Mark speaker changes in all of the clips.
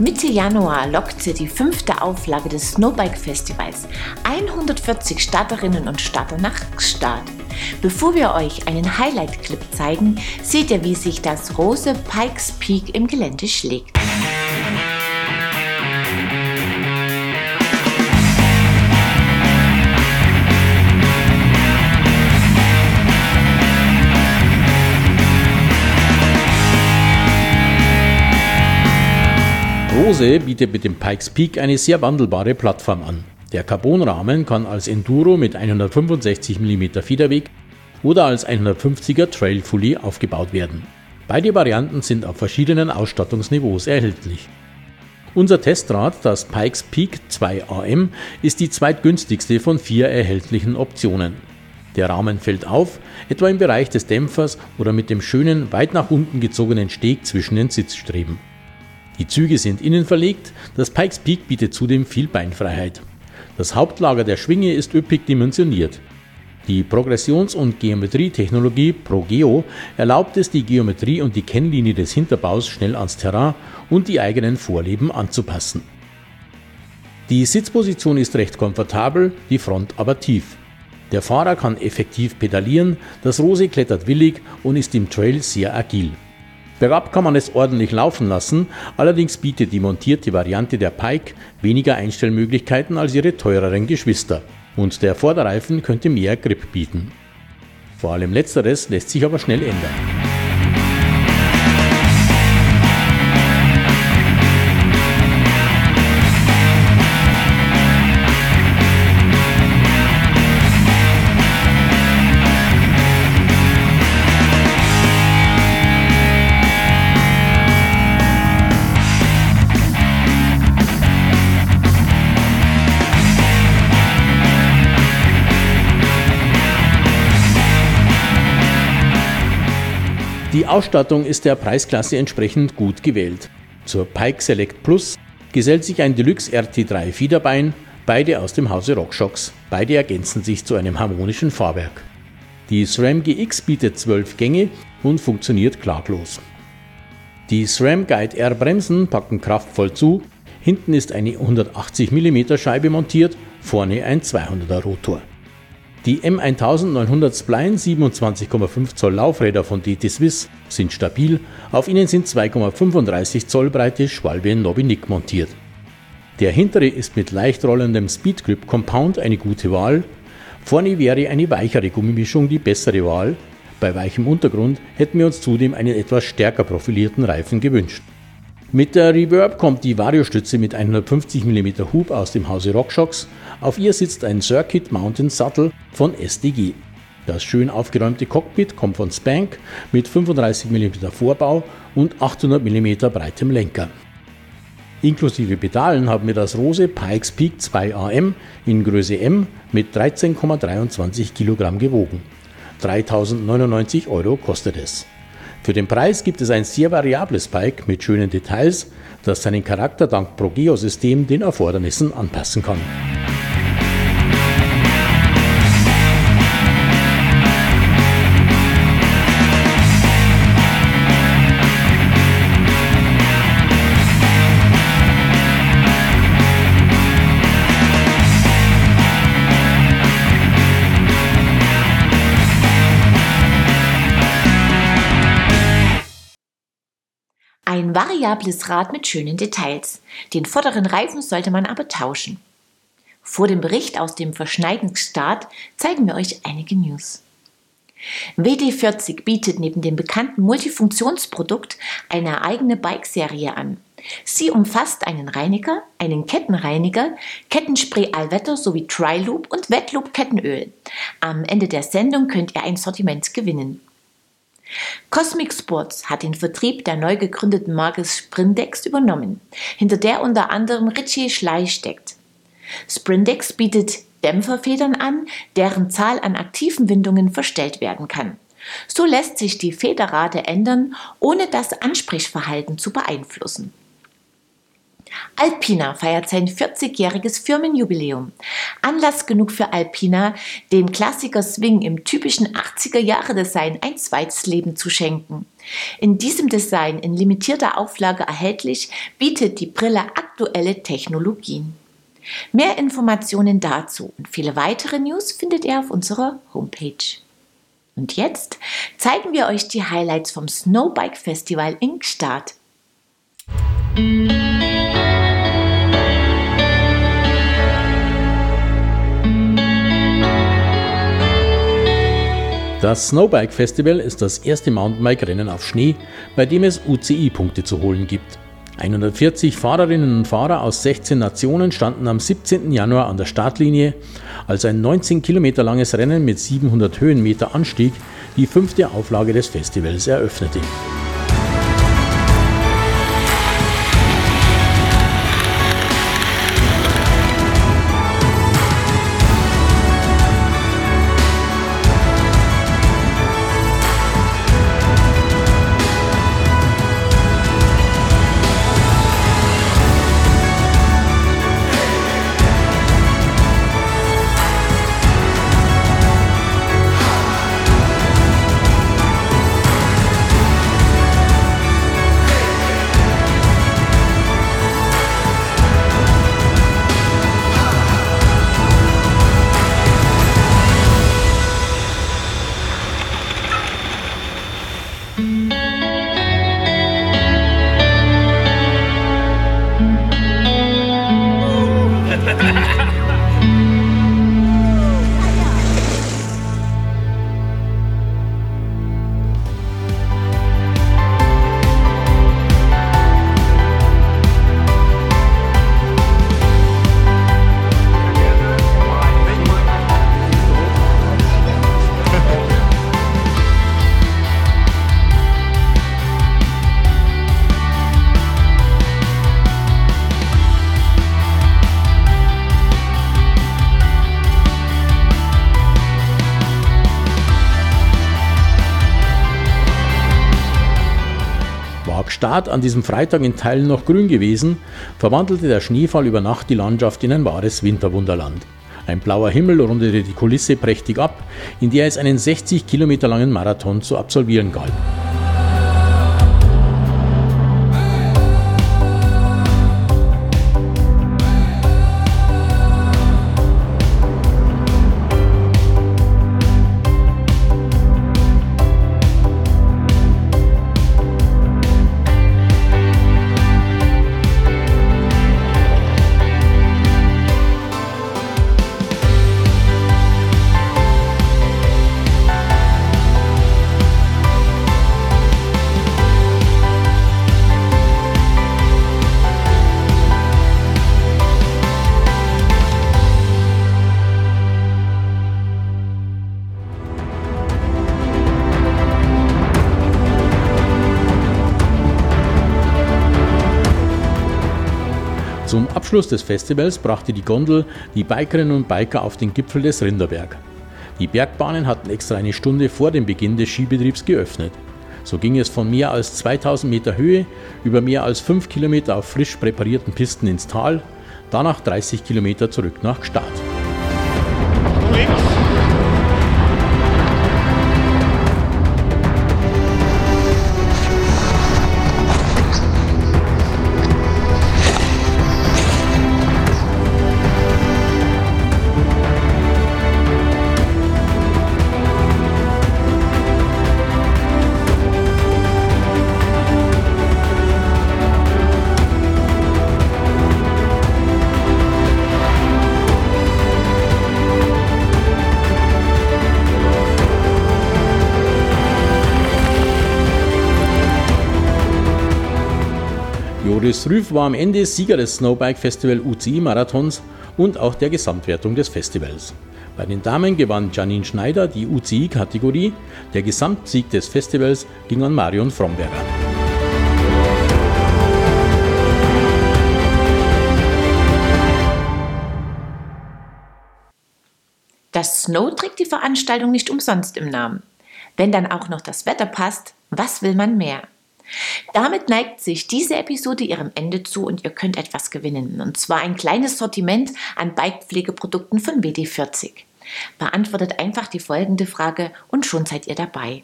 Speaker 1: Mitte Januar lockte die fünfte Auflage des Snowbike Festivals 140 Starterinnen und Starter nach Start. Bevor wir euch einen Highlight-Clip zeigen, seht ihr, wie sich das Rose Pikes Peak im Gelände schlägt.
Speaker 2: Rose bietet mit dem Pikes Peak eine sehr wandelbare Plattform an. Der Carbonrahmen kann als Enduro mit 165 mm Federweg oder als 150er Trail Fully aufgebaut werden. Beide Varianten sind auf verschiedenen Ausstattungsniveaus erhältlich. Unser Testrad, das Pikes Peak 2 AM, ist die zweitgünstigste von vier erhältlichen Optionen. Der Rahmen fällt auf, etwa im Bereich des Dämpfers oder mit dem schönen, weit nach unten gezogenen Steg zwischen den Sitzstreben. Die Züge sind innen verlegt, das Pikes Peak bietet zudem viel Beinfreiheit. Das Hauptlager der Schwinge ist üppig dimensioniert. Die Progressions- und Geometrietechnologie ProGeo erlaubt es, die Geometrie und die Kennlinie des Hinterbaus schnell ans Terrain und die eigenen Vorlieben anzupassen. Die Sitzposition ist recht komfortabel, die Front aber tief. Der Fahrer kann effektiv pedalieren, das Rose klettert willig und ist im Trail sehr agil. Bergab kann man es ordentlich laufen lassen, allerdings bietet die montierte Variante der Pike weniger Einstellmöglichkeiten als ihre teureren Geschwister und der Vorderreifen könnte mehr Grip bieten. Vor allem letzteres lässt sich aber schnell ändern. Die Ausstattung ist der Preisklasse entsprechend gut gewählt. Zur Pike Select Plus gesellt sich ein Deluxe RT3 Fiederbein, beide aus dem Hause RockShox. Beide ergänzen sich zu einem harmonischen Fahrwerk. Die SRAM GX bietet 12 Gänge und funktioniert klaglos. Die SRAM Guide R Bremsen packen kraftvoll zu. Hinten ist eine 180 mm Scheibe montiert, vorne ein 200er Rotor. Die M1900 Spline 27,5 Zoll Laufräder von DT Swiss sind stabil, auf ihnen sind 2,35 Zoll breite Schwalbe Nobinick montiert. Der hintere ist mit leicht rollendem Speedgrip Compound eine gute Wahl, vorne wäre eine weichere Gummimischung die bessere Wahl, bei weichem Untergrund hätten wir uns zudem einen etwas stärker profilierten Reifen gewünscht. Mit der Reverb kommt die Variostütze mit 150 mm Hub aus dem Hause RockShox. Auf ihr sitzt ein Circuit Mountain Sattel von SDG. Das schön aufgeräumte Cockpit kommt von Spank mit 35 mm Vorbau und 800 mm breitem Lenker. Inklusive Pedalen haben wir das Rose Pikes Peak 2 AM in Größe M mit 13,23 Kilogramm gewogen. 3099 Euro kostet es. Für den Preis gibt es ein sehr variables Bike mit schönen Details, das seinen Charakter dank ProGeo-System den Erfordernissen anpassen kann.
Speaker 1: Ein variables Rad mit schönen Details. Den vorderen Reifen sollte man aber tauschen. Vor dem Bericht aus dem verschneiten Start zeigen wir euch einige News. WD40 bietet neben dem bekannten Multifunktionsprodukt eine eigene Bike-Serie an. Sie umfasst einen Reiniger, einen Kettenreiniger, Kettenspray Allwetter sowie Tri-Loop und Wetloop Kettenöl. Am Ende der Sendung könnt ihr ein Sortiment gewinnen. Cosmic Sports hat den Vertrieb der neu gegründeten Marke Sprindex übernommen, hinter der unter anderem Richie Schley steckt. Sprindex bietet Dämpferfedern an, deren Zahl an aktiven Windungen verstellt werden kann. So lässt sich die Federrate ändern, ohne das Ansprechverhalten zu beeinflussen. Alpina feiert sein 40-jähriges Firmenjubiläum. Anlass genug für Alpina, dem Klassiker Swing im typischen 80er-Jahre-Design ein zweites Leben zu schenken. In diesem Design in limitierter Auflage erhältlich, bietet die Brille aktuelle Technologien. Mehr Informationen dazu und viele weitere News findet ihr auf unserer Homepage. Und jetzt zeigen wir euch die Highlights vom Snowbike Festival in Gstaad.
Speaker 2: Das Snowbike Festival ist das erste Mountainbike-Rennen auf Schnee, bei dem es UCI-Punkte zu holen gibt. 140 Fahrerinnen und Fahrer aus 16 Nationen standen am 17. Januar an der Startlinie, als ein 19 Kilometer langes Rennen mit 700 Höhenmeter Anstieg die fünfte Auflage des Festivals eröffnete. Start an diesem Freitag in Teilen noch grün gewesen, verwandelte der Schneefall über Nacht die Landschaft in ein wahres Winterwunderland. Ein blauer Himmel rundete die Kulisse prächtig ab, in der es einen 60 Kilometer langen Marathon zu absolvieren galt. Zum Abschluss des Festivals brachte die Gondel die Bikerinnen und Biker auf den Gipfel des Rinderberg. Die Bergbahnen hatten extra eine Stunde vor dem Beginn des Skibetriebs geöffnet. So ging es von mehr als 2000 Meter Höhe über mehr als 5 Kilometer auf frisch präparierten Pisten ins Tal, danach 30 Kilometer zurück nach Gstaad. Joris Rüff war am Ende Sieger des Snowbike Festival UCI Marathons und auch der Gesamtwertung des Festivals. Bei den Damen gewann Janine Schneider die UCI-Kategorie. Der Gesamtsieg des Festivals ging an Marion Fromberger.
Speaker 1: Das Snow trägt die Veranstaltung nicht umsonst im Namen. Wenn dann auch noch das Wetter passt, was will man mehr? Damit neigt sich diese Episode ihrem Ende zu und ihr könnt etwas gewinnen. Und zwar ein kleines Sortiment an Bikepflegeprodukten von WD40. Beantwortet einfach die folgende Frage und schon seid ihr dabei.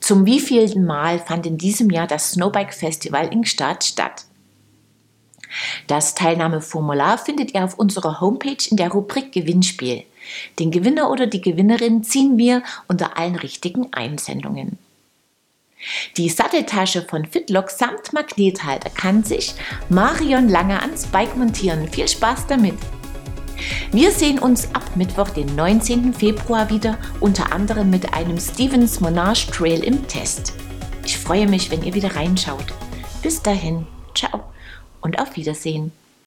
Speaker 1: Zum wievielten Mal fand in diesem Jahr das Snowbike Festival Ingstadt statt? Das Teilnahmeformular findet ihr auf unserer Homepage in der Rubrik Gewinnspiel. Den Gewinner oder die Gewinnerin ziehen wir unter allen richtigen Einsendungen. Die Satteltasche von Fitlock samt Magnethalter kann sich Marion Lange ans Bike montieren. Viel Spaß damit! Wir sehen uns ab Mittwoch, den 19. Februar wieder, unter anderem mit einem Stevens Monarch Trail im Test. Ich freue mich, wenn ihr wieder reinschaut. Bis dahin, ciao und auf Wiedersehen.